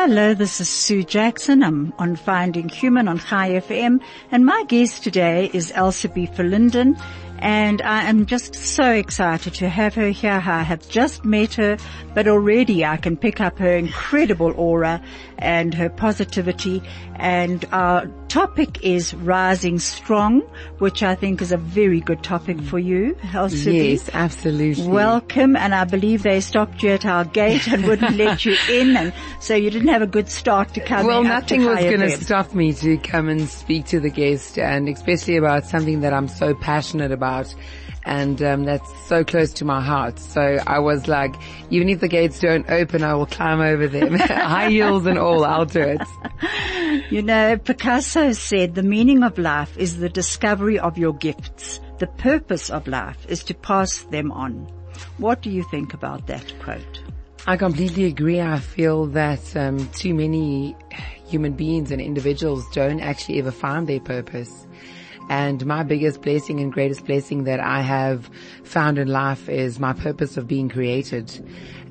Hello, this is Sue Jackson. I'm on Finding Human on Chai FM and my guest today is Elsubie Verlinden and I am just so excited to have her here. I have just met her, but already I can pick up her incredible aura and her positivity. And our topic is rising strong, which I think is a very good topic for you, Elsa. Yes, absolutely. Welcome. And I believe they stopped you at our gate and wouldn't let you in. And so you didn't have a good start to come Well, nothing was going to stop me to come and speak to the guest and especially about something that I'm so passionate about and um, that's so close to my heart. So I was like, even if the gates don't open, I will climb over them, high heels and all. I'll do it. You know, Picasso said the meaning of life is the discovery of your gifts. The purpose of life is to pass them on. What do you think about that quote? I completely agree. I feel that um, too many human beings and individuals don't actually ever find their purpose. And my biggest blessing and greatest blessing that I have found in life is my purpose of being created.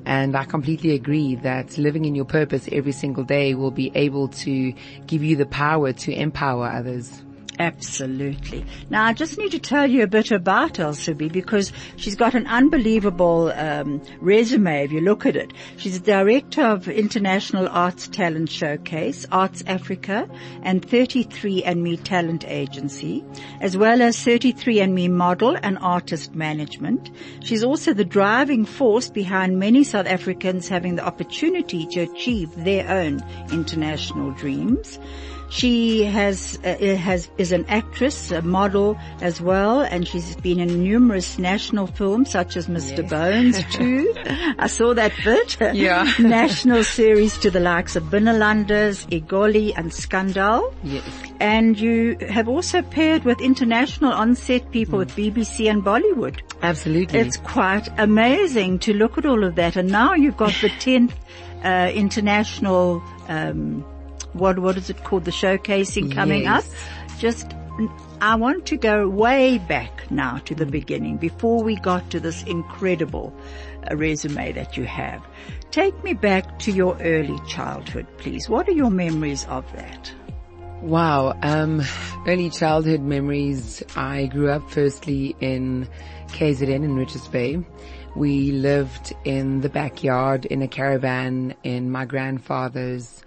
And I completely agree that living in your purpose every single day will be able to give you the power to empower others. Absolutely. Now I just need to tell you a bit about Elsubie because she's got an unbelievable um, resume if you look at it. She's the director of International Arts Talent Showcase, Arts Africa, and 33andMe Talent Agency, as well as 33andMe Model and Artist Management. She's also the driving force behind many South Africans having the opportunity to achieve their own international dreams. She has uh, has is an actress, a model as well, and she's been in numerous national films such as Mr. Yes. Bones too. I saw that bit. Yeah. national series to the likes of Binnelanders, Egoli, and Scandal. Yes. And you have also paired with international on-set people mm. with BBC and Bollywood. Absolutely. It's quite amazing to look at all of that, and now you've got the tenth uh, international. Um, what what is it called? The showcasing coming yes. up. Just I want to go way back now to the beginning before we got to this incredible uh, resume that you have. Take me back to your early childhood, please. What are your memories of that? Wow. Um, early childhood memories. I grew up firstly in KZN in Richards Bay. We lived in the backyard in a caravan in my grandfather's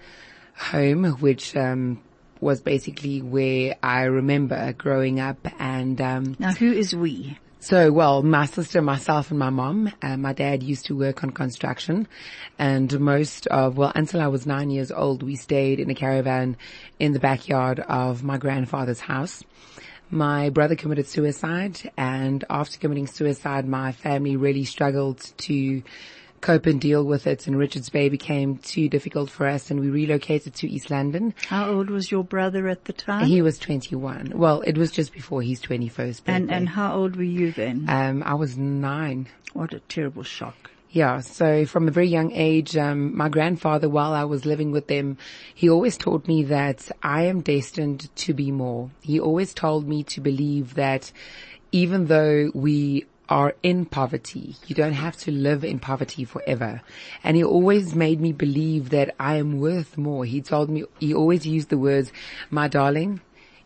home, which um, was basically where I remember growing up. And um, now, who is we? So, well, my sister, myself, and my mom. Uh, my dad used to work on construction, and most of well, until I was nine years old, we stayed in a caravan in the backyard of my grandfather's house. My brother committed suicide, and after committing suicide, my family really struggled to cope and deal with it and Richards Bay became too difficult for us and we relocated to East London. How old was your brother at the time? He was 21. Well, it was just before his 21st birthday. And, and how old were you then? Um, I was nine. What a terrible shock. Yeah, so from a very young age, um, my grandfather, while I was living with them, he always taught me that I am destined to be more. He always told me to believe that even though we are in poverty. You don't have to live in poverty forever. And he always made me believe that I am worth more. He told me, he always used the words, my darling,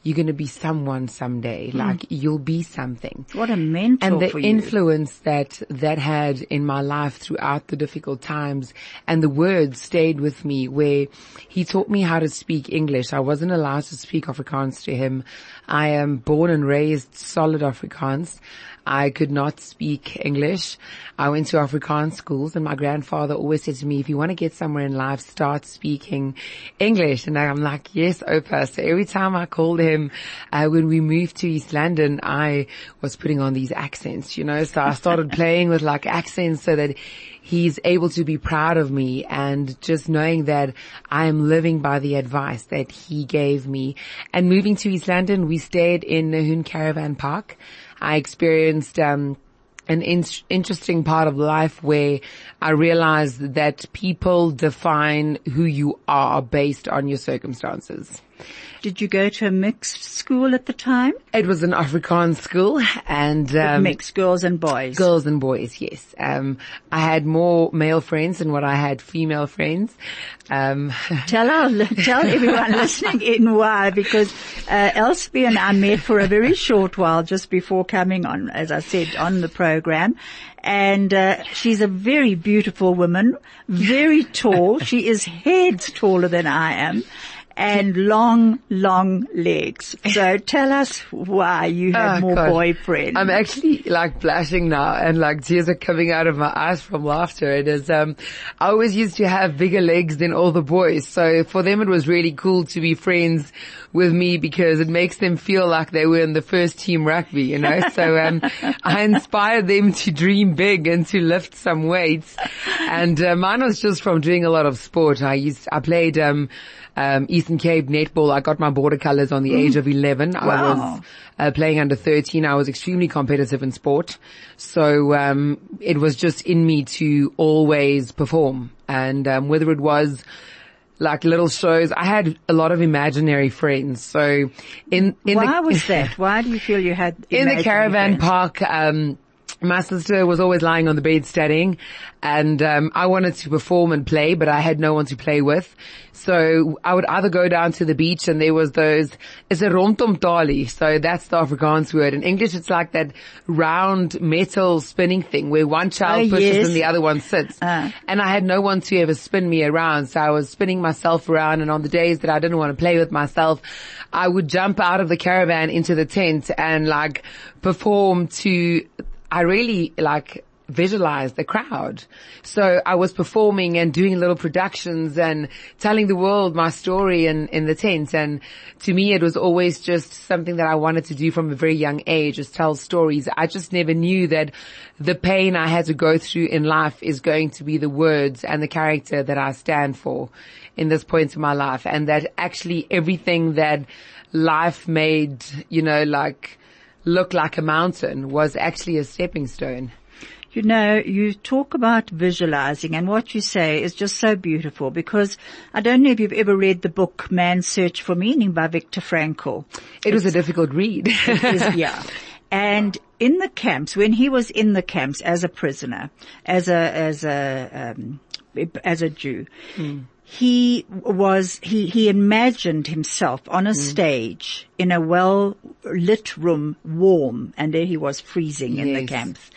you're going to be someone someday. Mm. Like you'll be something. What a mentor And the influence that that had in my life throughout the difficult times and the words stayed with me where he taught me how to speak English. I wasn't allowed to speak Afrikaans to him. I am born and raised solid Afrikaans. I could not speak English. I went to Afrikaans schools and my grandfather always said to me, if you want to get somewhere in life, start speaking English. And I'm like, yes, Opa. So every time I called him, uh, when we moved to East London, I was putting on these accents, you know, so I started playing with like accents so that he's able to be proud of me and just knowing that I am living by the advice that he gave me. And moving to East London, we stayed in Nahoon Caravan Park. I experienced, um, an in- interesting part of life where I realized that people define who you are based on your circumstances. Did you go to a mixed school at the time? It was an Afrikaans school and, um, mixed girls and boys. Girls and boys, yes. Um, I had more male friends than what I had female friends. Um, tell our, tell everyone listening in why, because uh, Elspie and I met for a very short while just before coming on, as I said, on the program. And uh, she's a very beautiful woman, very tall. she is heads taller than I am and long, long legs. So tell us why you have oh, more God. boyfriends. I'm actually like blushing now and like tears are coming out of my eyes from laughter. It is, um, I always used to have bigger legs than all the boys. So for them it was really cool to be friends with me because it makes them feel like they were in the first team rugby, you know? So, um, I inspired them to dream big and to lift some weights. And, uh, mine was just from doing a lot of sport. I used, I played, um, um, Eastern Cape netball. I got my border colors on the mm. age of 11. Wow. I was uh, playing under 13. I was extremely competitive in sport. So, um, it was just in me to always perform. And, um, whether it was, like little shows. I had a lot of imaginary friends. So in, in Why the, was that? Why do you feel you had in the caravan friends? park, um, my sister was always lying on the bed studying and um, I wanted to perform and play, but I had no one to play with. So I would either go down to the beach and there was those, it's a rondomtalie. So that's the Afrikaans word. In English, it's like that round metal spinning thing where one child oh, pushes yes. and the other one sits. Uh. And I had no one to ever spin me around. So I was spinning myself around and on the days that I didn't want to play with myself, I would jump out of the caravan into the tent and like perform to I really like visualize the crowd. So I was performing and doing little productions and telling the world my story in, in the tent. And to me, it was always just something that I wanted to do from a very young age, is tell stories. I just never knew that the pain I had to go through in life is going to be the words and the character that I stand for in this point in my life. And that actually everything that life made, you know, like, look like a mountain was actually a stepping stone. You know, you talk about visualizing and what you say is just so beautiful because I don't know if you've ever read the book Man's Search for Meaning by Viktor Frankl. It it's, was a difficult read. yeah. And in the camps, when he was in the camps as a prisoner, as a, as a, um, as a Jew, mm he was, he, he imagined himself on a mm. stage in a well lit room, warm, and there he was freezing yes. in the camps.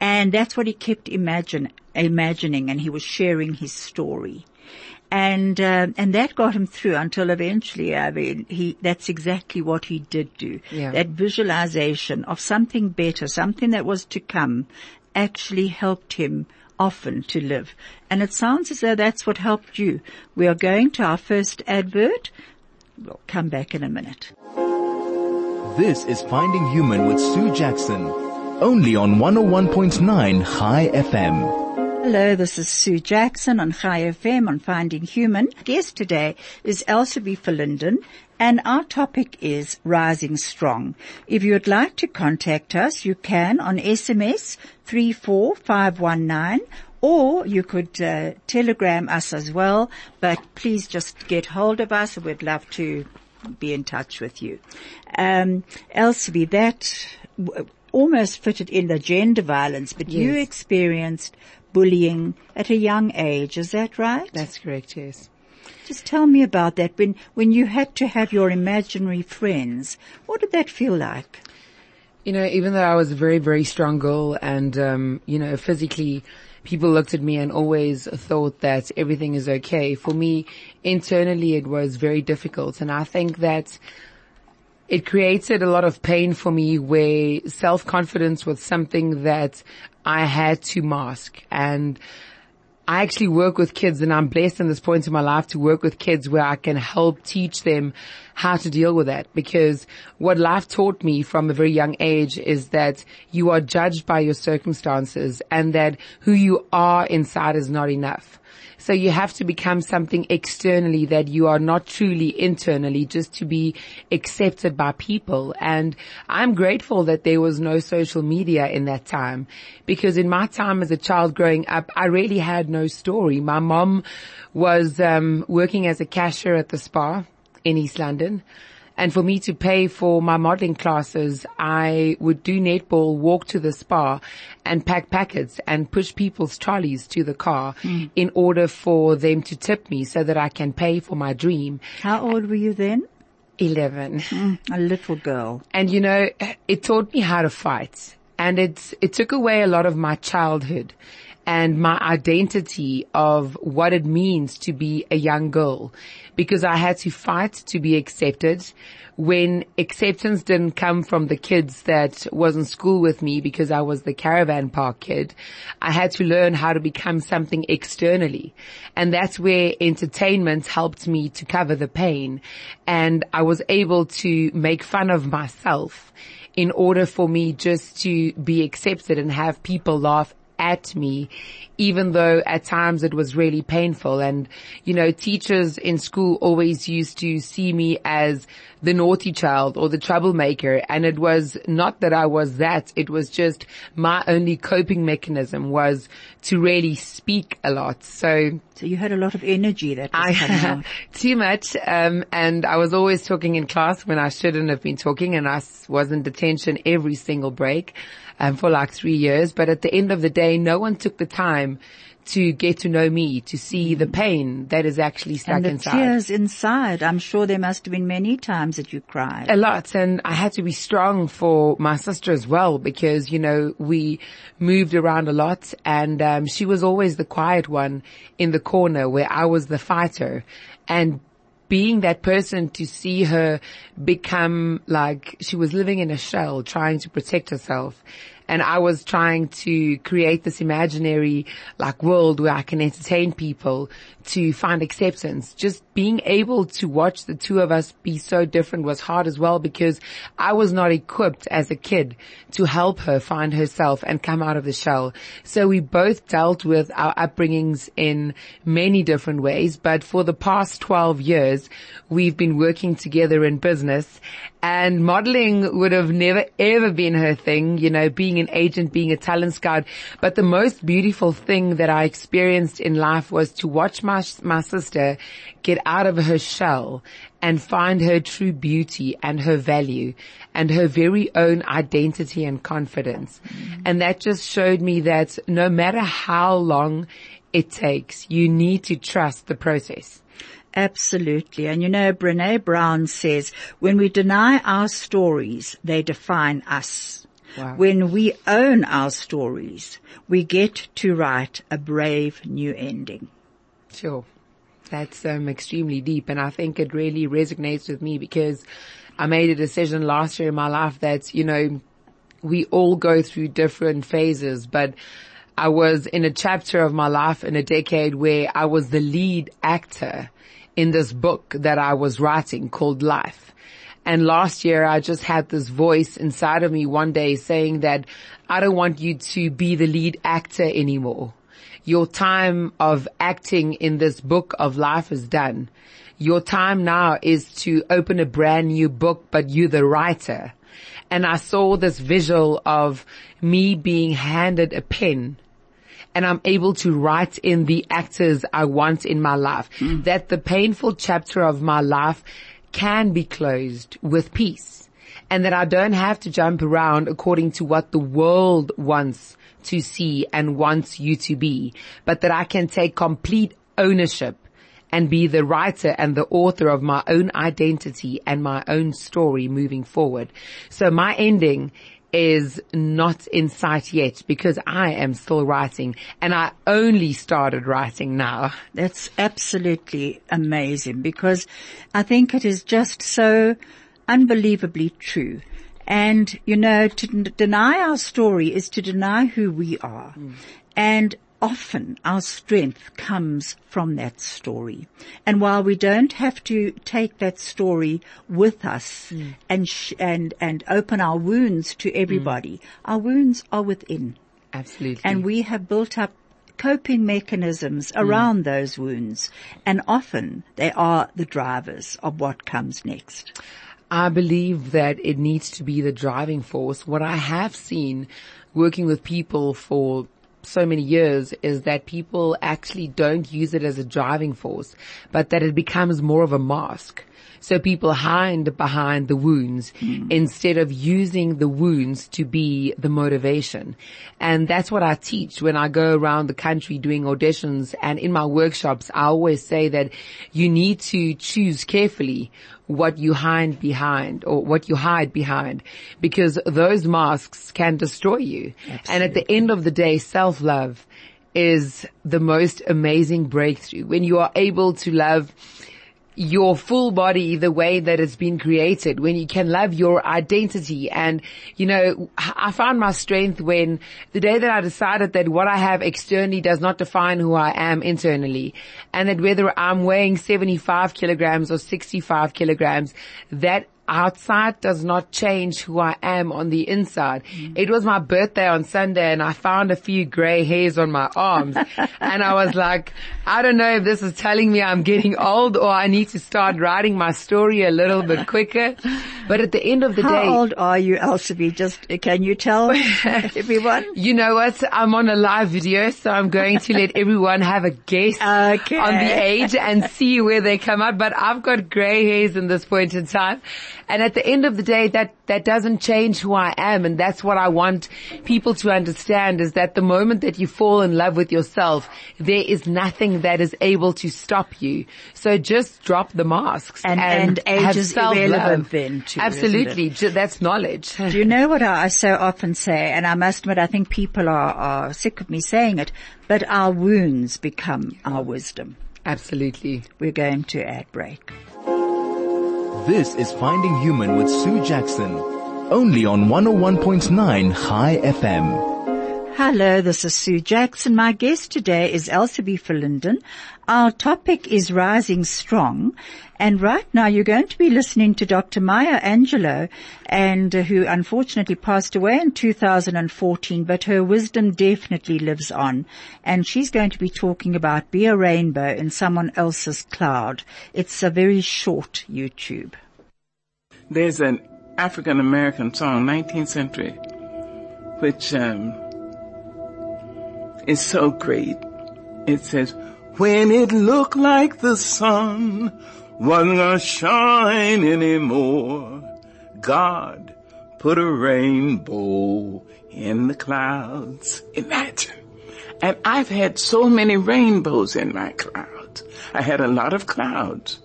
And that's what he kept imagine, imagining and he was sharing his story. And, uh, and that got him through until eventually, I mean, he, that's exactly what he did do. Yeah. That visualization of something better, something that was to come actually helped him often to live. And it sounds as though that's what helped you. We are going to our first advert. We'll come back in a minute. This is Finding Human with Sue Jackson, only on 101.9 Chai FM. Hello, this is Sue Jackson on Chai FM on Finding Human. Guest today is Elsie Verlinden and our topic is Rising Strong. If you would like to contact us, you can on SMS 34519 or you could uh, telegram us as well, but please just get hold of us. We'd love to be in touch with you. Um, Elsie, that w- almost fitted in the gender violence, but yes. you experienced bullying at a young age. Is that right? That's correct, yes. Just tell me about that. When, when you had to have your imaginary friends, what did that feel like? You know, even though I was a very, very strong girl and, um, you know, physically, people looked at me and always thought that everything is okay. For me, internally, it was very difficult. And I think that it created a lot of pain for me where self-confidence was something that I had to mask and I actually work with kids and I'm blessed in this point in my life to work with kids where I can help teach them how to deal with that because what life taught me from a very young age is that you are judged by your circumstances and that who you are inside is not enough. So you have to become something externally that you are not truly internally just to be accepted by people. And I'm grateful that there was no social media in that time because in my time as a child growing up, I really had no story. My mom was um, working as a cashier at the spa in East London. And for me to pay for my modeling classes, I would do netball, walk to the spa and pack packets and push people's trolleys to the car mm. in order for them to tip me so that I can pay for my dream. How old were you then? 11. Mm, a little girl. And you know, it taught me how to fight and it's, it took away a lot of my childhood and my identity of what it means to be a young girl because I had to fight to be accepted when acceptance didn't come from the kids that was in school with me because I was the caravan park kid. I had to learn how to become something externally. And that's where entertainment helped me to cover the pain. And I was able to make fun of myself in order for me just to be accepted and have people laugh at me, even though at times it was really painful. And, you know, teachers in school always used to see me as the naughty child or the troublemaker. And it was not that I was that. It was just my only coping mechanism was to really speak a lot. So, so you had a lot of energy that was I, too much. Um, and I was always talking in class when I shouldn't have been talking and I was in detention every single break um, for like three years. But at the end of the day, no one took the time to get to know me, to see the pain that is actually stuck and the inside. tears inside. I'm sure there must have been many times that you cried. A lot. And I had to be strong for my sister as well because, you know, we moved around a lot and, um, she was always the quiet one in the corner where I was the fighter and being that person to see her become like she was living in a shell trying to protect herself and I was trying to create this imaginary like world where I can entertain people to find acceptance. Just being able to watch the two of us be so different was hard as well because I was not equipped as a kid to help her find herself and come out of the shell. So we both dealt with our upbringings in many different ways, but for the past 12 years, we've been working together in business and modeling would have never ever been her thing, you know, being an agent, being a talent scout. But the most beautiful thing that I experienced in life was to watch my, my sister get out of her shell and find her true beauty and her value and her very own identity and confidence. Mm-hmm. And that just showed me that no matter how long it takes, you need to trust the process. Absolutely. And you know, Brene Brown says, when we deny our stories, they define us. Wow. When we own our stories, we get to write a brave new ending. Sure. That's um, extremely deep and I think it really resonates with me because I made a decision last year in my life that, you know, we all go through different phases, but I was in a chapter of my life in a decade where I was the lead actor in this book that I was writing called Life. And last year I just had this voice inside of me one day saying that I don't want you to be the lead actor anymore. Your time of acting in this book of life is done. Your time now is to open a brand new book, but you the writer. And I saw this visual of me being handed a pen and I'm able to write in the actors I want in my life. Mm. That the painful chapter of my life can be closed with peace and that I don't have to jump around according to what the world wants to see and wants you to be, but that I can take complete ownership and be the writer and the author of my own identity and my own story moving forward. So my ending is not in sight yet because I am still writing and I only started writing now. That's absolutely amazing because I think it is just so unbelievably true. And, you know, to deny our story is to deny who we are. Mm. And often our strength comes from that story. And while we don't have to take that story with us hmm. and, sh- and, and open our wounds to hmm. everybody, our wounds are within. Absolutely. And we have built up coping mechanisms hmm. around those wounds. And often they are the drivers of what comes next. I believe that it needs to be the driving force. What I have seen working with people for so many years is that people actually don't use it as a driving force, but that it becomes more of a mask. So people hide behind the wounds hmm. instead of using the wounds to be the motivation. And that's what I teach when I go around the country doing auditions and in my workshops, I always say that you need to choose carefully what you hide behind or what you hide behind because those masks can destroy you. And at the end of the day, self-love is the most amazing breakthrough when you are able to love your full body the way that it's been created, when you can love your identity. And, you know, I found my strength when the day that I decided that what I have externally does not define who I am internally. And that whether I'm weighing 75 kilograms or 65 kilograms, that outside does not change who I am on the inside. Mm. It was my birthday on Sunday and I found a few gray hairs on my arms and I was like, I don't know if this is telling me I'm getting old or I need to start writing my story a little bit quicker. But at the end of the How day, How old are you, Elsubie? Just, can you tell everyone? you know what? I'm on a live video, so I'm going to let everyone have a guess Okay. on the age and see where they come out. But I've got grey hairs in this point in time. And at the end of the day, that, that doesn't change who I am. And that's what I want people to understand is that the moment that you fall in love with yourself, there is nothing that is able to stop you. So just drop the masks And- and, and age is irrelevant then too, isn't it? Absolutely. That's knowledge. Do you know what I so often say? And I must admit, I think people are, are sick of me saying it, but our wounds become our wisdom. Absolutely. We're going to ad break. This is Finding Human with Sue Jackson. Only on 101.9 Chai FM. Hello, this is Sue Jackson. My guest today is Elsubie Verlinden. Our topic is Rising Strong. And right now you're going to be listening to Dr. Maya Angelou and uh, who unfortunately passed away in 2014, but her wisdom definitely lives on. And she's going to be talking about Be a Rainbow in Someone Else's Cloud. It's a very short YouTube. There's an African American song, 19th century, which um, is so great. It says, "When it looked like the sun wasn't gonna shine anymore, God put a rainbow in the clouds." Imagine. And I've had so many rainbows in my clouds. I had a lot of clouds.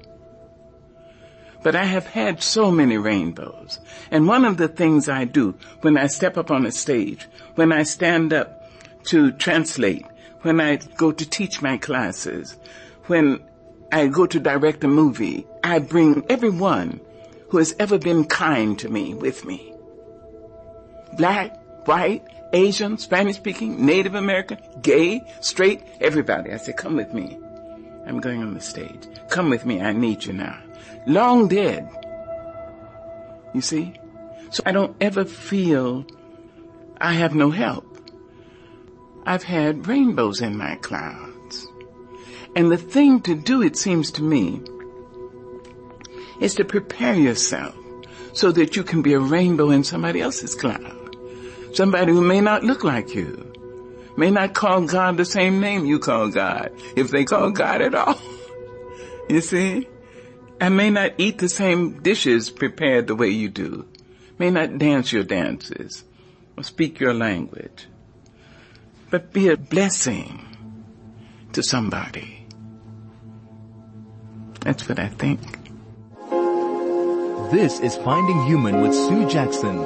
But I have had so many rainbows. And one of the things I do when I step up on a stage, when I stand up to translate, when I go to teach my classes, when I go to direct a movie, I bring everyone who has ever been kind to me with me. Black, white, Asian, Spanish speaking, Native American, gay, straight, everybody. I say, come with me. I'm going on the stage. Come with me. I need you now. Long dead. You see? So I don't ever feel I have no help. I've had rainbows in my clouds. And the thing to do, it seems to me, is to prepare yourself so that you can be a rainbow in somebody else's cloud. Somebody who may not look like you, may not call God the same name you call God, if they call God at all. You see? I may not eat the same dishes prepared the way you do, may not dance your dances, or speak your language, but be a blessing to somebody. That's what I think. This is Finding Human with Sue Jackson.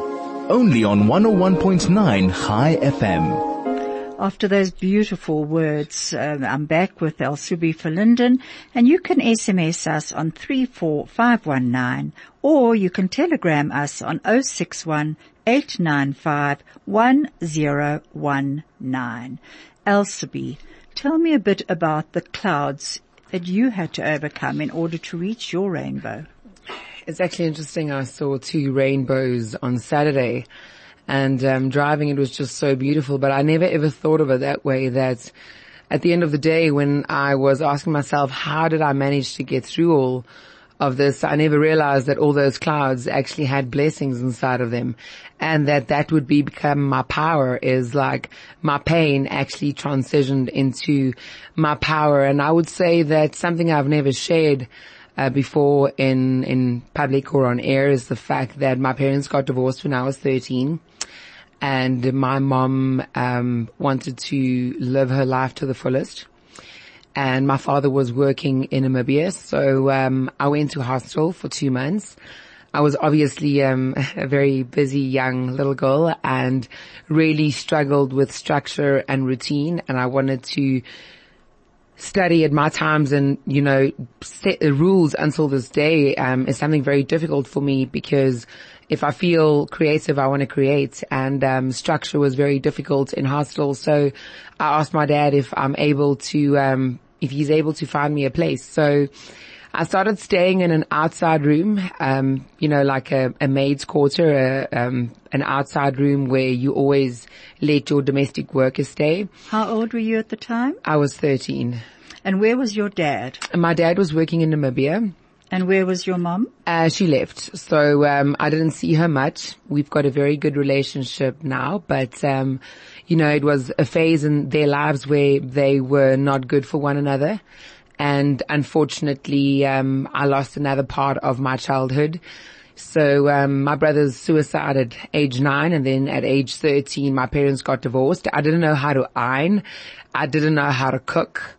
Only on 101.9 Chai FM. after those beautiful words, um, I'm back with Elsubie Verlinden, and you can SMS us on 34519 or you can telegram us on 061 895 1019. Elsubie, tell me a bit about the clouds that you had to overcome in order to reach your rainbow. It's actually interesting. I saw two rainbows on Saturday and um, driving it was just so beautiful, but I never ever thought of it that way that at the end of the day when I was asking myself, how did I manage to get through all of this, I never realized that all those clouds actually had blessings inside of them and that that would be become my power is like my pain actually transitioned into my power. And I would say that something I've never shared uh, before in, in public or on air is the fact that my parents got divorced when I was 13 and my mom, um, wanted to live her life to the fullest and my father was working in Namibia. So, um, I went to hospital for two months. I was obviously, um, a very busy young little girl and really struggled with structure and routine. And I wanted to study at my times and, you know, set the rules until this day, um, is something very difficult for me because if I feel creative, I want to create and, um, structure was very difficult in hostel. So I asked my dad if I'm able to, um, if he's able to find me a place. So I started staying in an outside room, um, you know, like a, a maid's quarter, a, um, an outside room where you always let your domestic workers stay. How old were you at the time? I was 13. And where was your dad? And my dad was working in Namibia. And where was your mom? Uh, she left. So, um, I didn't see her much. We've got a very good relationship now, but, um, you know, it was a phase in their lives where they were not good for one another and unfortunately, um, I lost another part of my childhood. So um, my brother's suicide at age nine, and then at age thirteen, my parents got divorced. I didn't know how to iron. I didn't know how to cook.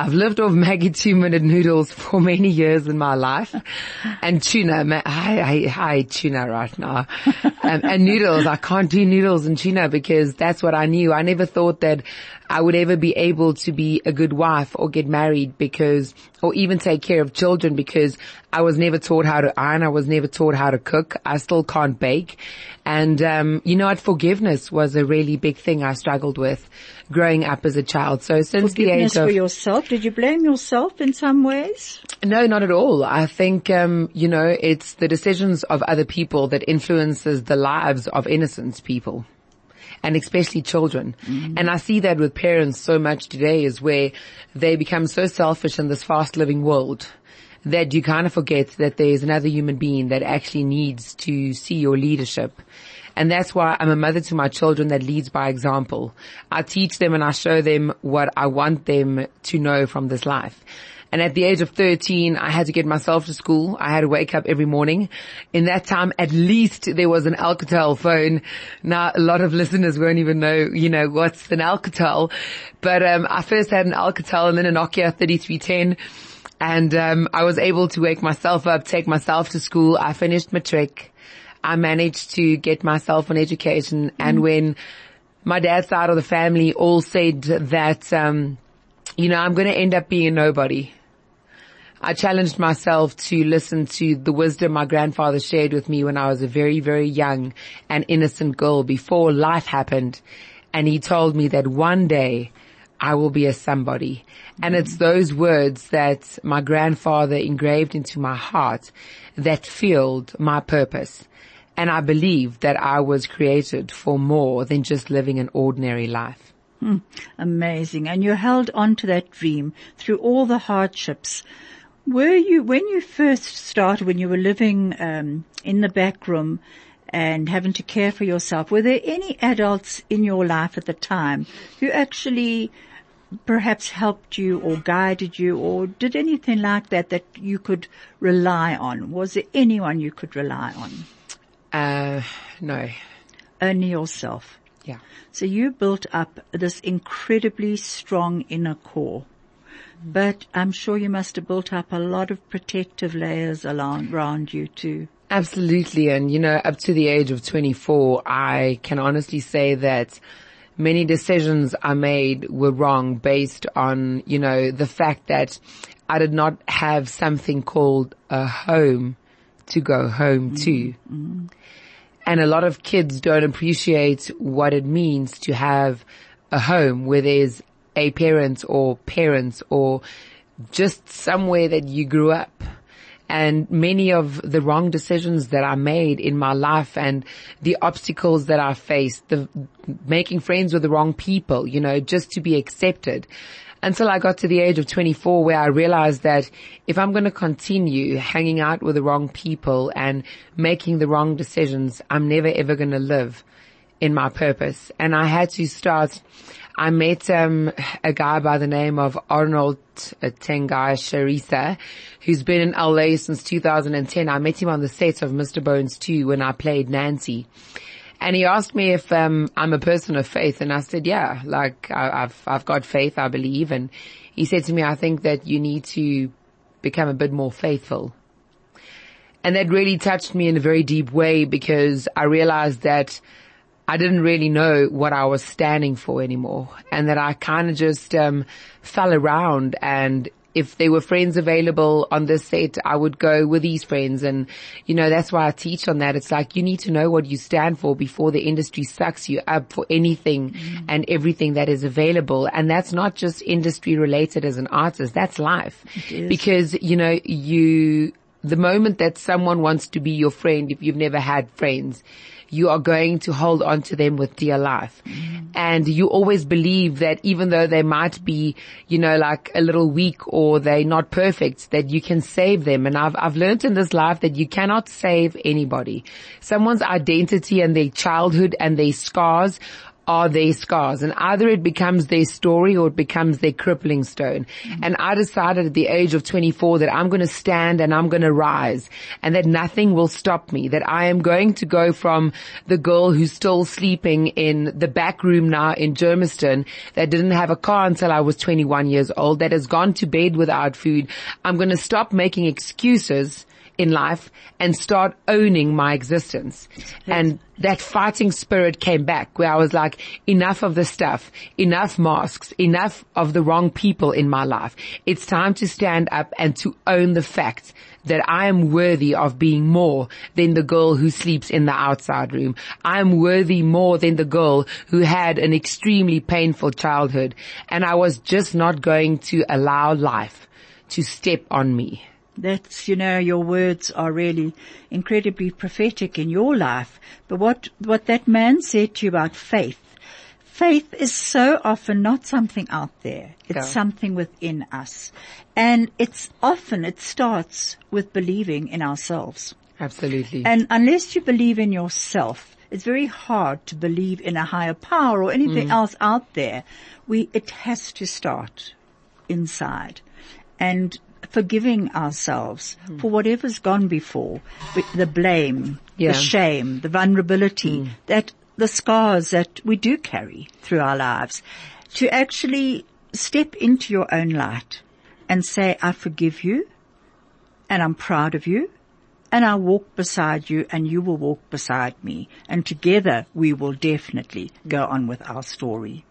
I've lived off Maggi two minute noodles for many years in my life and tuna. I, I, I tuna right now. Um, and noodles. I can't do noodles and tuna because that's what I knew. I never thought that I would ever be able to be a good wife or get married because, or even take care of children because I was never taught how to iron. I was never taught how to cook. I still can't bake. And, um, you know what? Forgiveness was a really big thing I struggled with growing up as a child. So since the age of... for yourself, did you blame yourself in some ways? No, not at all. I think, um, you know, it's the decisions of other people that influences the lives of innocent people and especially children. Mm-hmm. And I see that with parents so much today is where they become so selfish in this fast living world that you kind of forget that there's another human being that actually needs to see your leadership. And that's why I'm a mother to my children that leads by example. I teach them and I show them what I want them to know from this life. And at the age of 13, I had to get myself to school. I had to wake up every morning. In that time, at least there was an Alcatel phone. Now, a lot of listeners won't even know, you know, what's an Alcatel. But, um, I first had an Alcatel and then a Nokia 3310. And, um, I was able to wake myself up, take myself to school. I finished matric. I managed to get myself an education. And mm. when my dad's side of the family all said that, um, you know, I'm going to end up being a nobody. I challenged myself to listen to the wisdom my grandfather shared with me when I was a very, very young and innocent girl before life happened. And he told me that one day I will be a somebody. And it's those words that my grandfather engraved into my heart that filled my purpose. And I believe that I was created for more than just living an ordinary life. Hmm. Amazing. And you held on to that dream through all the hardships were you, when you first started, when you were living um, in the back room and having to care for yourself, were there any adults in your life at the time who actually perhaps helped you or guided you or did anything like that that you could rely on? Was there anyone you could rely on? Uh, no. Only yourself. Yeah. So you built up this incredibly strong inner core. But I'm sure you must have built up a lot of protective layers around you too. Absolutely. And you know, up to the age of 24, I can honestly say that many decisions I made were wrong based on, you know, the fact that I did not have something called a home to go home mm-hmm. to. Mm-hmm. And a lot of kids don't appreciate what it means to have a home where there's a parent or parents or just somewhere that you grew up. And many of the wrong decisions that I made in my life and the obstacles that I faced, the making friends with the wrong people, you know, just to be accepted until I got to the age of 24 where I realized that if I'm going to continue hanging out with the wrong people and making the wrong decisions, I'm never ever going to live in my purpose. And I had to start, I met um, a guy by the name of Arnold uh, Tengai Sharisa, who's been in LA since 2010. I met him on the set of Mr. Bones 2 when I played Nancy. And he asked me if um, I'm a person of faith, and I said, "Yeah, like I, I've I've got faith, I believe." And he said to me, "I think that you need to become a bit more faithful." And that really touched me in a very deep way because I realized that I didn't really know what I was standing for anymore, and that I kind of just um, fell around and if there were friends available on this set, I would go with these friends. And, you know, that's why I teach on that. It's like you need to know what you stand for before the industry sucks you up for anything mm. and everything that is available. And that's not just industry related as an artist. That's life because, you know, you, the moment that someone wants to be your friend, if you've never had friends, you are going to hold on to them with dear life. Mm. And you always believe that even though they might be, you know, like a little weak or they're not perfect, that you can save them. And I've, I've learned in this life that you cannot save anybody. Someone's identity and their childhood and their scars are their scars and either it becomes their story or it becomes their crippling stone. Mm-hmm. And I decided at the age of 24 that I'm going to stand and I'm going to rise and that nothing will stop me, that I am going to go from the girl who's still sleeping in the back room now in Germiston that didn't have a car until I was 21 years old, that has gone to bed without food. I'm going to stop making excuses in life and start owning my existence. And that fighting spirit came back where I was like, enough of the stuff, enough masks, enough of the wrong people in my life. It's time to stand up and to own the fact that I am worthy of being more than the girl who sleeps in the outside room. I am worthy more than the girl who had an extremely painful childhood and I was just not going to allow life to step on me. That's, you know, your words are really incredibly prophetic in your life. But what, what that man said to you about faith, faith is so often not something out there. It's Go. something within us. And it's often, it starts with believing in ourselves. Absolutely. And unless you believe in yourself, it's very hard to believe in a higher power or anything mm. else out there. We, it has to start inside. And forgiving ourselves mm. for whatever's gone before, the blame, yeah. the shame, the vulnerability, mm. that the scars that we do carry through our lives, to actually step into your own light and say, I forgive you and I'm proud of you and I'll walk beside you and you will walk beside me and together we will definitely go on with our story.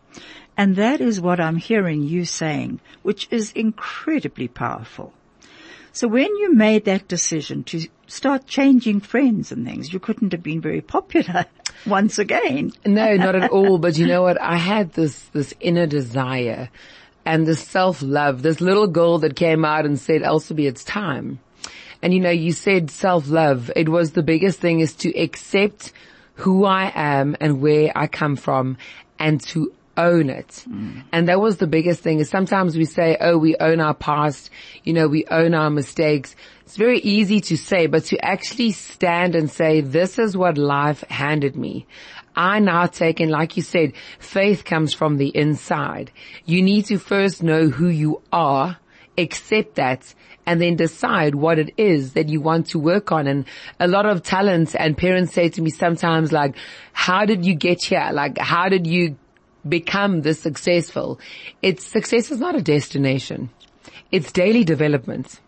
And that is what I'm hearing you saying, which is incredibly powerful. So when you made that decision to start changing friends and things, you couldn't have been very popular once again. no, not at all. But you know what? I had this, this inner desire and this self-love, this little girl that came out and said, Elsubie, it's time. And you know, you said self-love. It was the biggest thing is to accept who I am and where I come from and to own it. Mm. And that was the biggest thing is sometimes we say, oh, we own our past, you know, we own our mistakes. It's very easy to say, but to actually stand and say, this is what life handed me. I now take, and like you said, faith comes from the inside. You need to first know who you are, accept that, and then decide what it is that you want to work on. And a lot of talents and parents say to me sometimes like, how did you get here? Like, how did you become this successful. It's success is not a destination. It's daily development.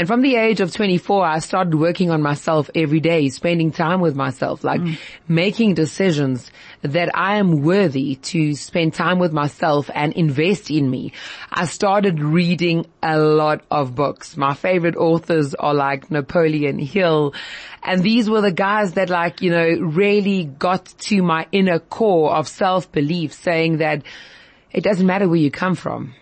And from the age of 24, I started working on myself every day, spending time with myself, like mm. making decisions that I am worthy to spend time with myself and invest in me. I started reading a lot of books. My favorite authors are like Napoleon Hill. And these were the guys that like, you know, really got to my inner core of self-belief saying that it doesn't matter where you come from.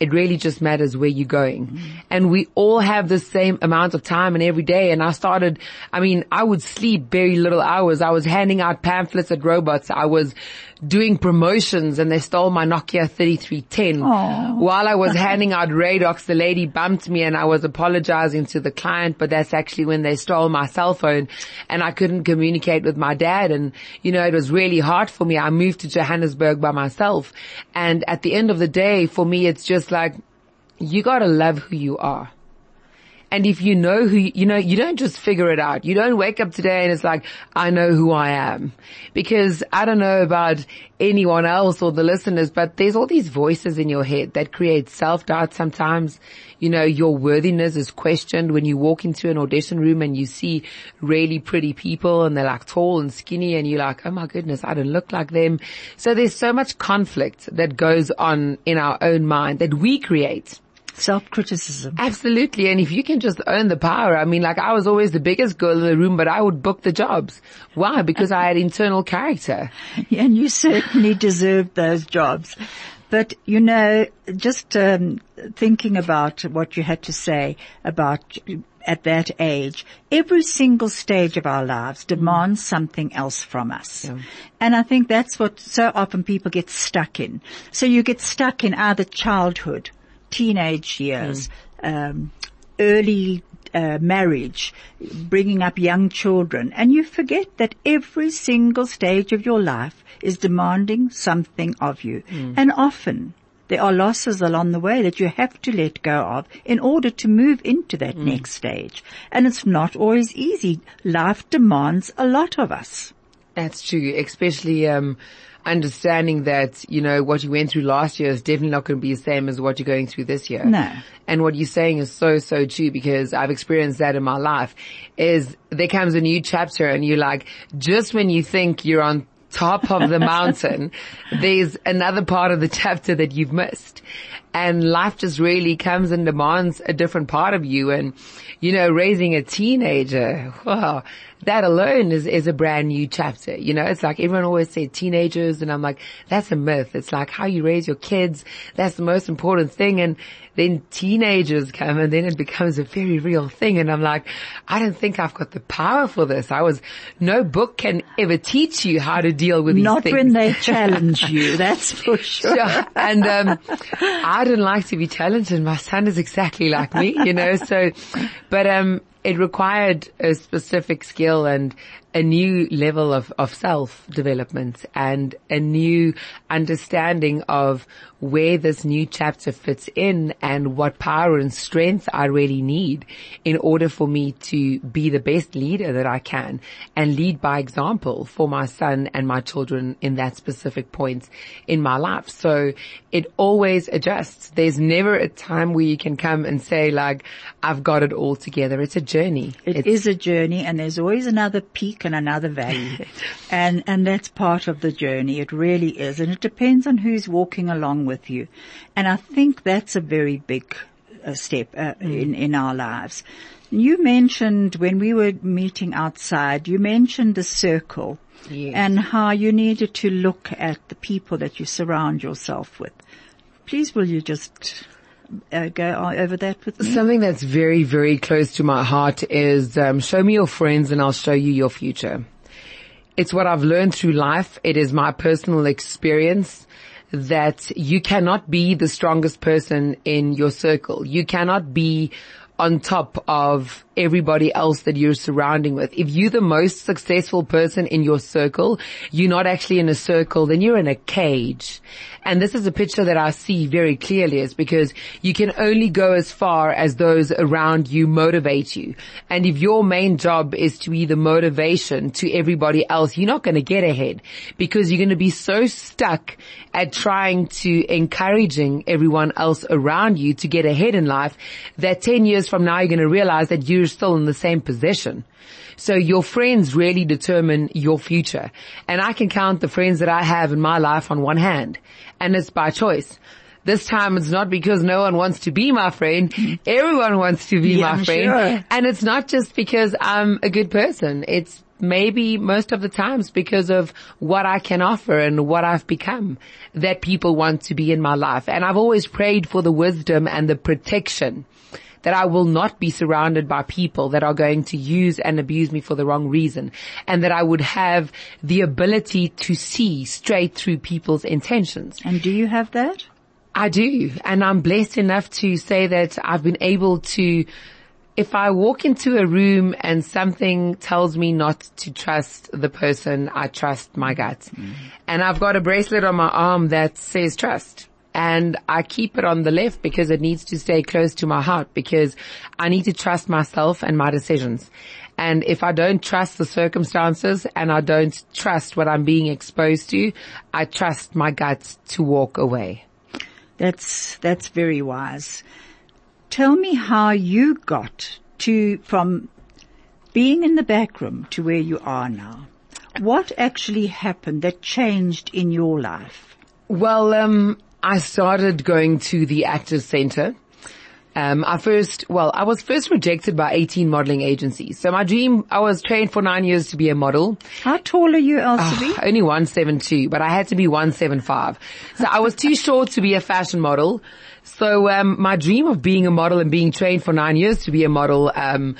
It really just matters where you're going. Mm. And we all have the same amount of time and every day. And I started, I mean, I would sleep very little hours. I was handing out pamphlets at robots. I was doing promotions and they stole my Nokia 3310. Aww. While I was handing out Radox, the lady bumped me and I was apologizing to the client, but that's actually when they stole my cell phone and I couldn't communicate with my dad. And, you know, it was really hard for me. I moved to Johannesburg by myself. And at the end of the day, for me, it's just like, you gotta love who you are. And if you know who, you know, you don't just figure it out. You don't wake up today and it's like, I know who I am. Because I don't know about anyone else or the listeners, but there's all these voices in your head that create self-doubt sometimes. You know, your worthiness is questioned when you walk into an audition room and you see really pretty people and they're like tall and skinny and you're like, oh my goodness, I don't look like them. So there's so much conflict that goes on in our own mind that we create Self-criticism. Absolutely. And if you can just own the power, I mean, like I was always the biggest girl in the room, but I would book the jobs. Why? Because I had internal character. And you certainly deserved those jobs. But you know, just um, thinking about what you had to say about at that age, every single stage of our lives demands something else from us. Yeah. And I think that's what so often people get stuck in. So you get stuck in either childhood teenage years, mm. um, early uh, marriage, bringing up young children, and you forget that every single stage of your life is demanding something of you. Mm. And often there are losses along the way that you have to let go of in order to move into that mm. next stage. And it's not always easy. Life demands a lot of us. That's true, especially, um, understanding that, you know, what you went through last year is definitely not going to be the same as what you're going through this year. No. And what you're saying is so, so true because I've experienced that in my life is there comes a new chapter and you're like, just when you think you're on top of the mountain, there's another part of the chapter that you've missed. And life just really comes and demands a different part of you. And, you know, raising a teenager, wow, that alone is, is a brand new chapter. You know, it's like everyone always said teenagers and I'm like, that's a myth. It's like how you raise your kids. That's the most important thing. And then teenagers come and then it becomes a very real thing. And I'm like, I don't think I've got the power for this. I was, no book can ever teach you how to deal with these Not things. when they challenge you. That's for sure. sure. And, um, I don't like to be challenged and my son is exactly like me, you know, so, but, um, it required a specific skill and a new level of, of self development and a new understanding of where this new chapter fits in and what power and strength I really need in order for me to be the best leader that I can and lead by example for my son and my children in that specific point in my life. So it always adjusts. There's never a time where you can come and say like, I've got it all together. It's a journey. It it's, is a journey and there's always another peak and another valley. and, and that's part of the journey. It really is. And it depends on who's walking along with with you. And I think that's a very big uh, step uh, mm. in, in our lives. You mentioned when we were meeting outside, you mentioned the circle yes. and how you needed to look at the people that you surround yourself with. Please will you just uh, go over that with me? Something that's very, very close to my heart is um, show me your friends and I'll show you your future. It's what I've learned through life. It is my personal experience that you cannot be the strongest person in your circle. You cannot be on top of everybody else that you're surrounding with. If you're the most successful person in your circle, you're not actually in a circle, then you're in a cage. And this is a picture that I see very clearly is because you can only go as far as those around you motivate you. And if your main job is to be the motivation to everybody else, you're not going to get ahead because you're going to be so stuck at trying to encouraging everyone else around you to get ahead in life that 10 years years from now, you're going to realize that you're still in the same position. So your friends really determine your future. And I can count the friends that I have in my life on one hand. And it's by choice. This time it's not because no one wants to be my friend. Everyone wants to be Yeah, my friend. sure. And it's not just because I'm a good person. It's maybe most of the times because of what I can offer and what I've become that people want to be in my life. And I've always prayed for the wisdom and the protection that I will not be surrounded by people that are going to use and abuse me for the wrong reason and that I would have the ability to see straight through people's intentions. And do you have that? I do. And I'm blessed enough to say that I've been able to, if I walk into a room and something tells me not to trust the person, I trust my gut. Mm. And I've got a bracelet on my arm that says trust. And I keep it on the left because it needs to stay close to my heart because I need to trust myself and my decisions. And if I don't trust the circumstances and I don't trust what I'm being exposed to, I trust my gut to walk away. That's, that's very wise. Tell me how you got to, from being in the back room to where you are now. What actually happened that changed in your life? Well, um, I started going to the Actors Center. Um, I first, well, I was first rejected by 18 modeling agencies. So my dream, I was trained for nine years to be a model. How tall are you, Elsie? Only 172, but I had to be 175. So I was too short to be a fashion model. So, um, my dream of being a model and being trained for nine years to be a model, um,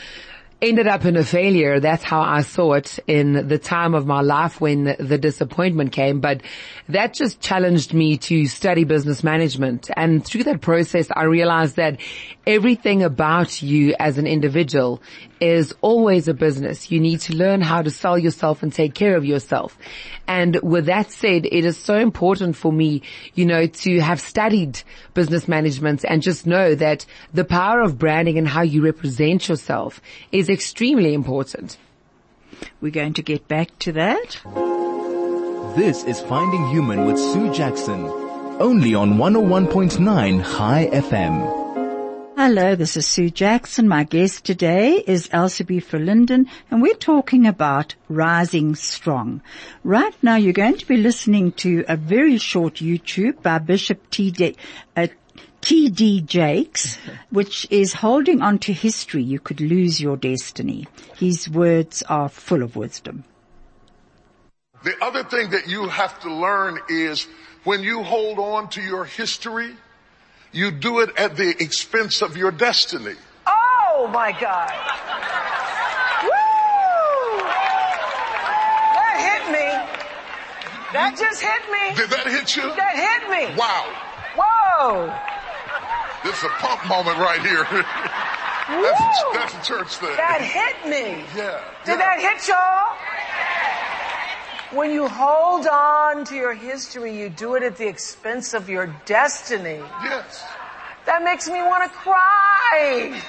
ended up in a failure. That's how I saw it in the time of my life when the disappointment came. But that just challenged me to study business management. And through that process, I realized that everything about you as an individual is always a business. You need to learn how to sell yourself and take care of yourself. And with that said, it is so important for me, you know, to have studied business management and just know that the power of branding and how you represent yourself is extremely important. We're going to get back to that. This is Finding Human with Sue Jackson. Only on 101.9 Chai FM. Hello, this is Sue Jackson. My guest today is Elsie Verlinden and we're talking about rising strong. Right now you're going to be listening to a very short YouTube by Bishop T.D. Uh, T.D. Jakes, which is holding on to history. You could lose your destiny. His words are full of wisdom. The other thing that you have to learn is when you hold on to your history, you do it at the expense of your destiny. Oh my God. Woo! That hit me. That just hit me. Did that hit you? That hit me. Wow. Whoa. This is a pump moment right here. That's, a, that's a church thing. That hit me. Yeah. Did yeah. that hit y'all? When you hold on to your history, you do it at the expense of your destiny. Yes. That makes me want to cry.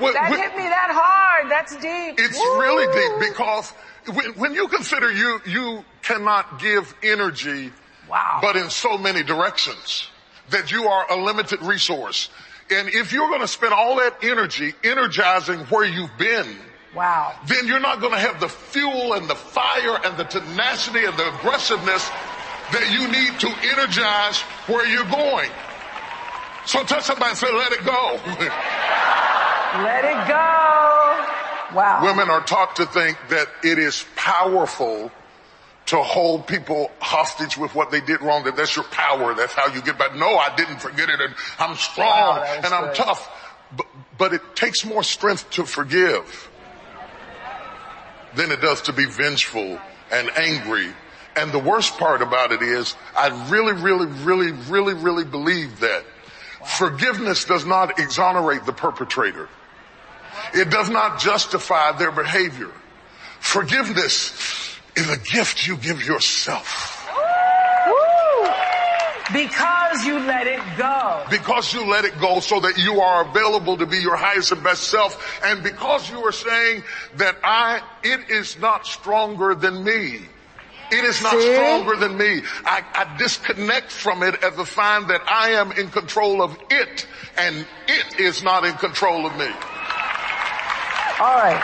Well, That when- hit me that hard. That's deep. It's Woo! really deep because when, when you consider you, you cannot give energy Wow. but in so many directions that you are a limited resource. And if you're going to spend all that energy energizing where you've been, Wow. then you're not going to have the fuel and the fire and the tenacity and the aggressiveness that you need to energize where you're going. So tell somebody and say, let it go. Let it go. Wow. Women are taught to think that it is powerful to hold people hostage with what they did wrong, that that's your power, that's how you get back. No, I didn't forget it and I'm strong Wow, and I'm good. tough. But, but it takes more strength to forgive than it does to be vengeful and angry. And the worst part about it is I really, really, really, really, really believe that forgiveness does not exonerate the perpetrator. It does not justify their behavior. Forgiveness is a gift you give yourself! Because you let it go. because you let it go so that you are available to be your highest and best self and because you are saying that I, it is not stronger than me. It is not See? stronger than me. I, I disconnect from it as a sign that I am in control of it and it is not in control of me. All right.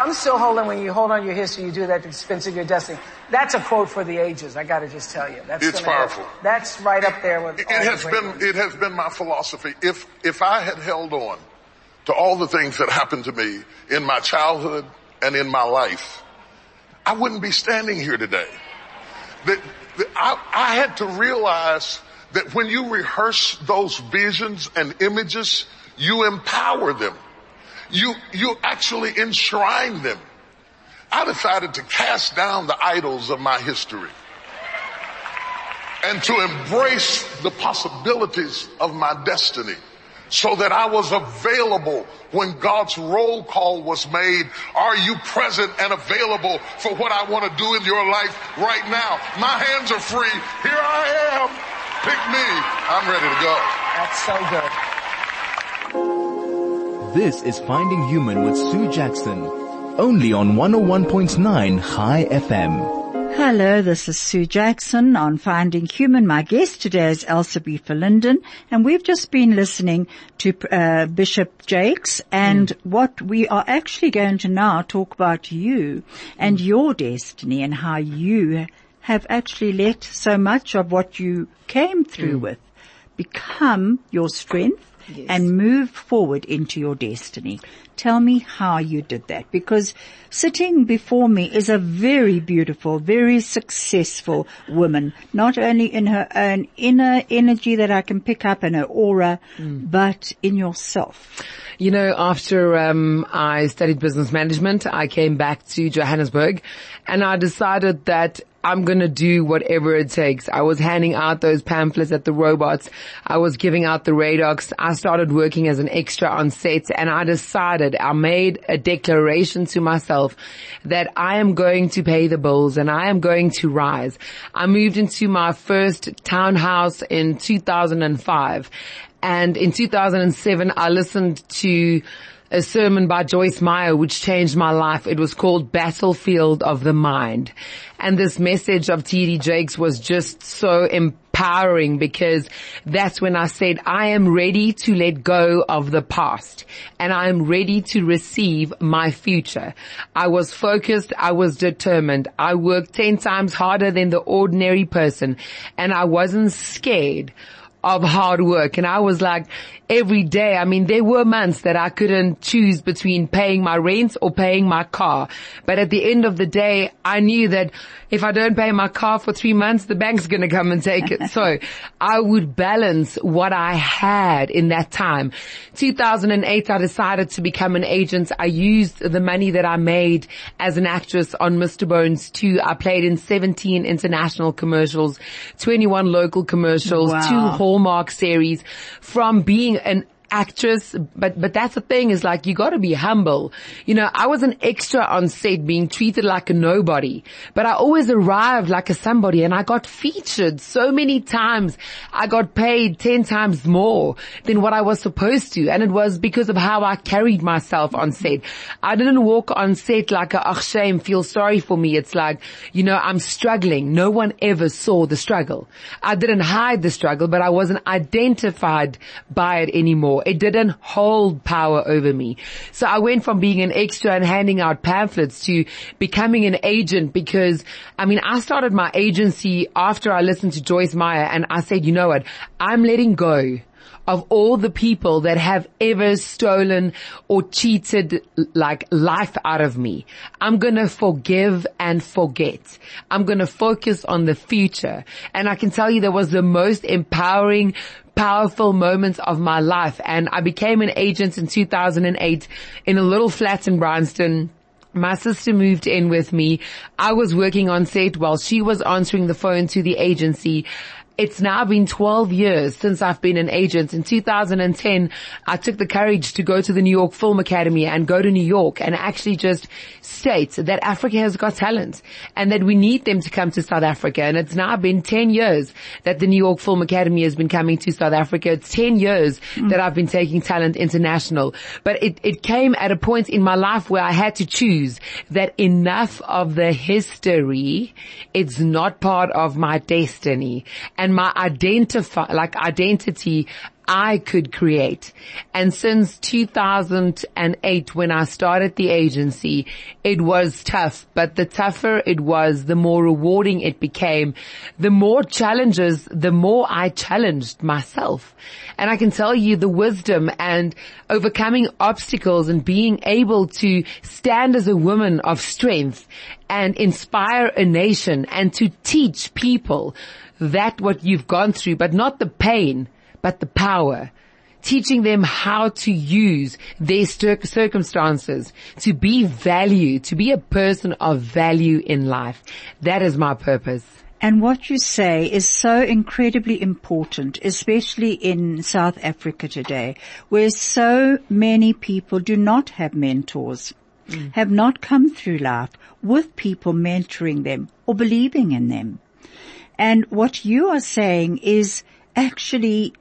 I'm still holding when you hold on your history, you do that at the expense of your destiny. That's a quote for the ages. I gotta just tell you. That's It's powerful. That's right up there with It all has been, ones. it has been my philosophy. If, if I had held on to all the things that happened to me in my childhood and in my life, I wouldn't be standing here today. That, that I, I had to realize that when you rehearse those visions and images, you empower them. You, you actually enshrine them. I decided to cast down the idols of my history and to embrace the possibilities of my destiny so that I was available when God's roll call was made. Are you present and available for what I want to do in your life right now? My hands are free. Here I am. Pick me. I'm ready to go. That's so good. This is Finding Human with Sue Jackson. Only on 101.9 Chai FM. Hello, this is Sue Jackson on Finding Human. My guest today is Elsubie Linden, and we've just been listening to uh, Bishop Jakes, and hmm. what we are actually going to now talk about you and hmm. your destiny and how you have actually let so much of what you came through hmm. with become your strength and move forward into your destiny. Tell me how you did that because sitting before me is a very beautiful, very successful woman, not only in her own inner energy that I can pick up in her aura, but in yourself. You know, after um, I studied business management, I came back to Johannesburg, and I decided that I'm gonna do whatever it takes. I was handing out those pamphlets at the robots. I was giving out the radox. I started working as an extra on sets, and I decided, I made a declaration to myself that I am going to pay the bills and I am going to rise. I moved into my first townhouse in 2005. And in 2007, I listened to a sermon by Joyce Meyer which changed my life. It was called Battlefield of the Mind. And this message of T.D. Jakes was just so empowering because that's when I said, I am ready to let go of the past and I am ready to receive my future. I was focused. I was determined. I worked 10 times harder than the ordinary person and I wasn't scared of hard work. And I was like, every day, I mean, there were months that I couldn't choose between paying my rent or paying my car. But at the end of the day, I knew that if I don't pay my car for three months, the bank's going to come and take it. so I would balance what I had in that time. 2008, I decided to become an agent. I used the money that I made as an actress on Mr. Bones 2. I played in 17 international commercials, 21 local commercials, Wow. two Hallmark series from being an actress, but, but that's the thing is like, you gotta be humble. You know, I was an extra on set being treated like a nobody, but I always arrived like a somebody and I got featured so many times. I got paid 10 times more than what I was supposed to. And it was because of how I carried myself on set. I didn't walk on set like a, ach shame, feel sorry for me. It's like, you know, I'm struggling. No one ever saw the struggle. I didn't hide the struggle, but I wasn't identified by it anymore. It didn't hold power over me. So I went from being an extra and handing out pamphlets to becoming an agent because, I mean, I started my agency after I listened to Joyce Meyer and I said, you know what? I'm letting go of all the people that have ever stolen or cheated like life out of me. I'm gonna forgive and forget. I'm gonna focus on the future. And I can tell you that was the most empowering powerful moments of my life. And I became an agent in 2008 in a little flat in Bryanston. My sister moved in with me. I was working on set while she was answering the phone to the agency. It's now been 12 years since I've been an agent. In 2010, I took the courage to go to the New York Film Academy and go to New York and actually just state that Africa has got talent and that we need them to come to South Africa. And it's now been 10 years that the New York Film Academy has been coming to South Africa. It's 10 years hmm. that I've been taking talent international. But it, it came at a point in my life where I had to choose that enough of the history, it's not part of my destiny. And and my identify, like identity I could create. And since 2008 when I started the agency, it was tough, but the tougher it was, the more rewarding it became. The more challenges, the more I challenged myself. And I can tell you the wisdom and overcoming obstacles and being able to stand as a woman of strength and inspire a nation and to teach people that what you've gone through, but not the pain, but the power. Teaching them how to use their circumstances to be value, to be a person of value in life. That is my purpose. And what you say is so incredibly important, especially in South Africa today, where so many people do not have mentors, mm. have not come through life with people mentoring them or believing in them. And what you are saying is actually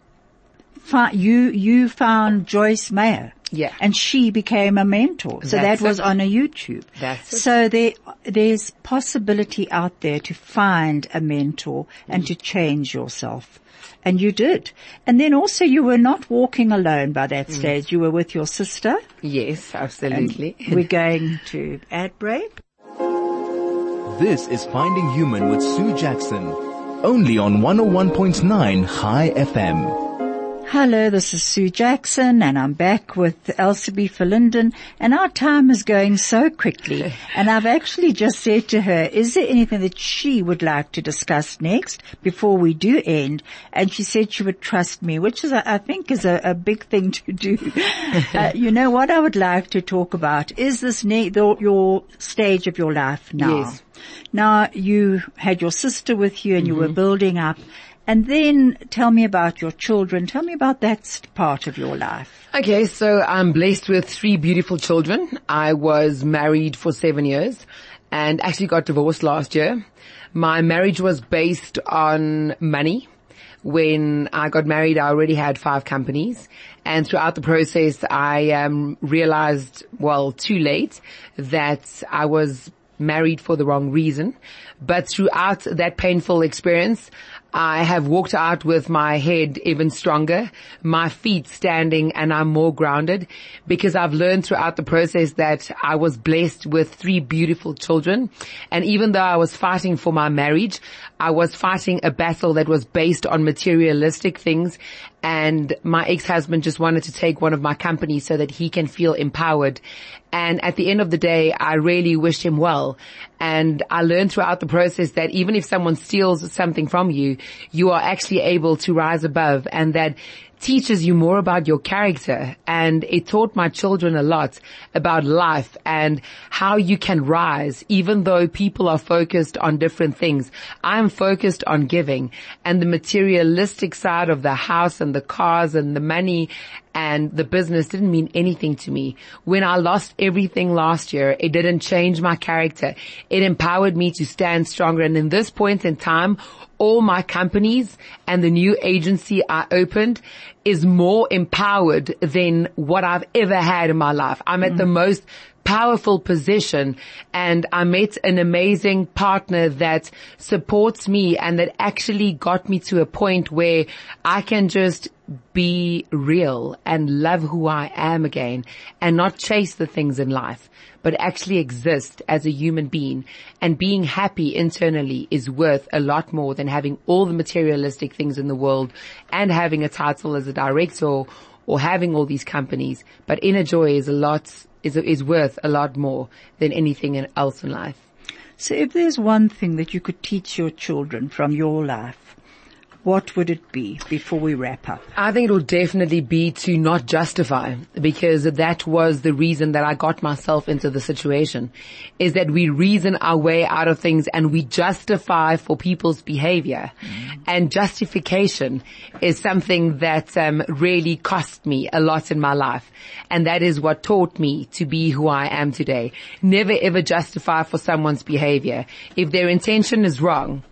you, you found Joyce Meyer. Yeah. And she became a mentor. So That's that was it. on a YouTube. That's it. So there, there's possibility out there to find a mentor and to change yourself. And you did. And then also you were not walking alone by that mm. stage. You were with your sister. Yes, absolutely. We're going to ad break. This is Finding Human with Sue Jackson. Only on 101.9 Chai FM. Hello, this is Sue Jackson and I'm back with Elsubie Verlinden and our time is going so quickly and I've actually just said to her, is there anything that she would like to discuss next before we do end? And she said she would trust me, which is, I think is a, a big thing to do. uh, you know what I would like to talk about is this ne- the, your stage of your life now. Yes. Now you had your sister with you and you were building up and then tell me about your children. Tell me about that part of your life. Okay, so I'm blessed with three beautiful children. I was married for seven years and actually got divorced last year. My marriage was based on money. When I got married, I already had five companies and throughout the process, I um, realized, well, too late that I was married for the wrong reason. But throughout that painful experience, I have walked out with my head even stronger, my feet standing and I'm more grounded because I've learned throughout the process that I was blessed with three beautiful children. And even though I was fighting for my marriage, I was fighting a battle that was based on materialistic things and my ex-husband just wanted to take one of my companies so that he can feel empowered. And at the end of the day, I really wished him well. And I learned throughout the process that even if someone steals something from you, you are actually able to rise above and that teaches you more about your character and it taught my children a lot about life and how you can rise even though people are focused on different things. I'm focused on giving and the materialistic side of the house and the cars and the money and the business didn't mean anything to me. When I lost everything last year, it didn't change my character. It empowered me to stand stronger. And in this point in time, all my companies and the new agency I opened is more empowered than what I've ever had in my life. I'm at the mm. most powerful position and I met an amazing partner that supports me and that actually got me to a point where I can just be real and love who I am again and not chase the things in life, but actually exist as a human being and being happy internally is worth a lot more than having all the materialistic things in the world and having a title as a director or having all these companies. But inner joy is a lot, is, is worth a lot more than anything else in life. So if there's one thing that you could teach your children from your life, what would it be before we wrap up? I think it will definitely be to not justify because that was the reason that I got myself into the situation is that we reason our way out of things and we justify for people's behavior mm. and justification is something that um, really cost me a lot in my life and that is what taught me to be who I am today. Never ever justify for someone's behavior. If their intention is wrong,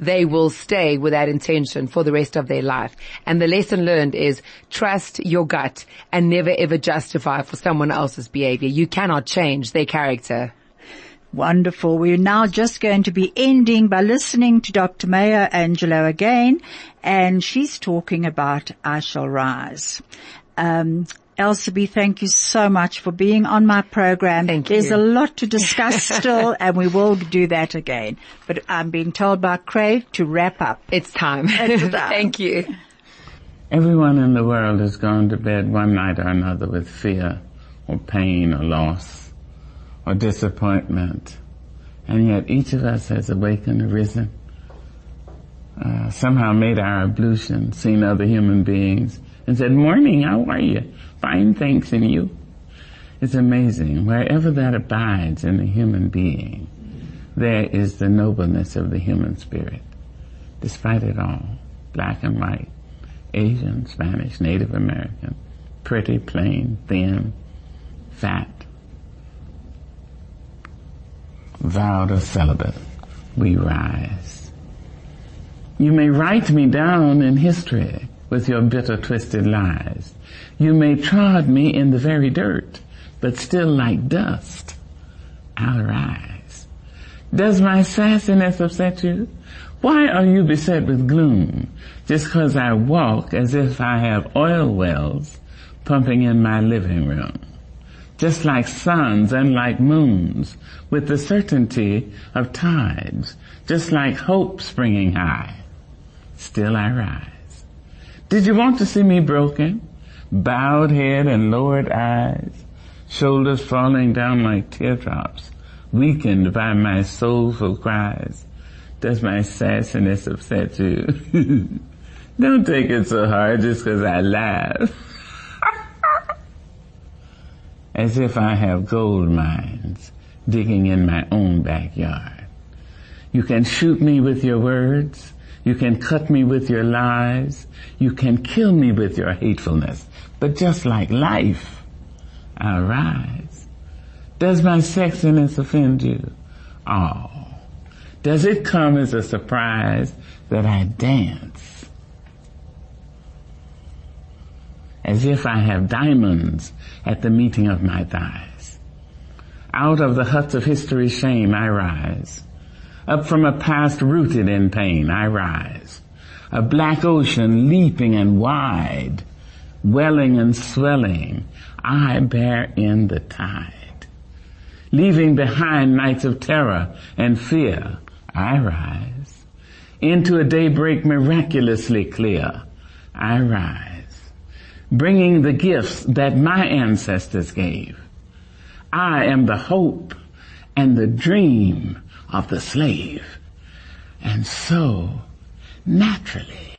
they will stay with that intention for the rest of their life. And the lesson learned is trust your gut and never ever justify for someone else's behavior. You cannot change their character. Wonderful. We're now just going to be ending by listening to Dr. Maya Angelou again, and she's talking about I Shall Rise. Um, Elsie, thank you so much for being on my program. Thank There's you. a lot to discuss still, and we will do that again. But I'm being told by Craig to wrap up. It's time. It's time. Thank you. Everyone in the world has gone to bed one night or another with fear or pain or loss or disappointment. And yet each of us has awakened, arisen, uh, somehow made our ablution, seen other human beings and said, morning, how are you? Fine, thanks, in you? It's amazing. Wherever that abides in the human being, there is the nobleness of the human spirit. Despite it all, black and white, Asian, Spanish, Native American, pretty, plain, thin, fat, vowed or celibate, we rise. You may write me down in history with your bitter twisted lies. You may trod me in the very dirt, but still like dust, I'll rise. Does my sassiness upset you? Why are you beset with gloom just cause I walk as if I have oil wells pumping in my living room? Just like suns and like moons with the certainty of tides, just like hope springing high. Still I rise. Did you want to see me broken? Bowed head and lowered eyes, shoulders falling down like teardrops, weakened by my soulful cries. Does my sassiness upset you? Don't take it so hard just cause I laugh. As if I have gold mines digging in my own backyard. You can shoot me with your words. You can cut me with your lies. You can kill me with your hatefulness. But just like life, I'll rise. Does my sexiness offend you? Oh. Does it come as a surprise that I dance? As if I have diamonds at the meeting of my thighs. Out of the huts of history's shame I rise. Up from a past rooted in pain I rise. A black ocean leaping and wide, welling and swelling, I bear in the tide. Leaving behind nights of terror and fear, I rise. Into a daybreak miraculously clear, I rise. Bringing the gifts that my ancestors gave. I am the hope and the dream of the slave. And so, naturally,